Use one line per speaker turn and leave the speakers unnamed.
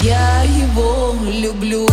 Я его люблю.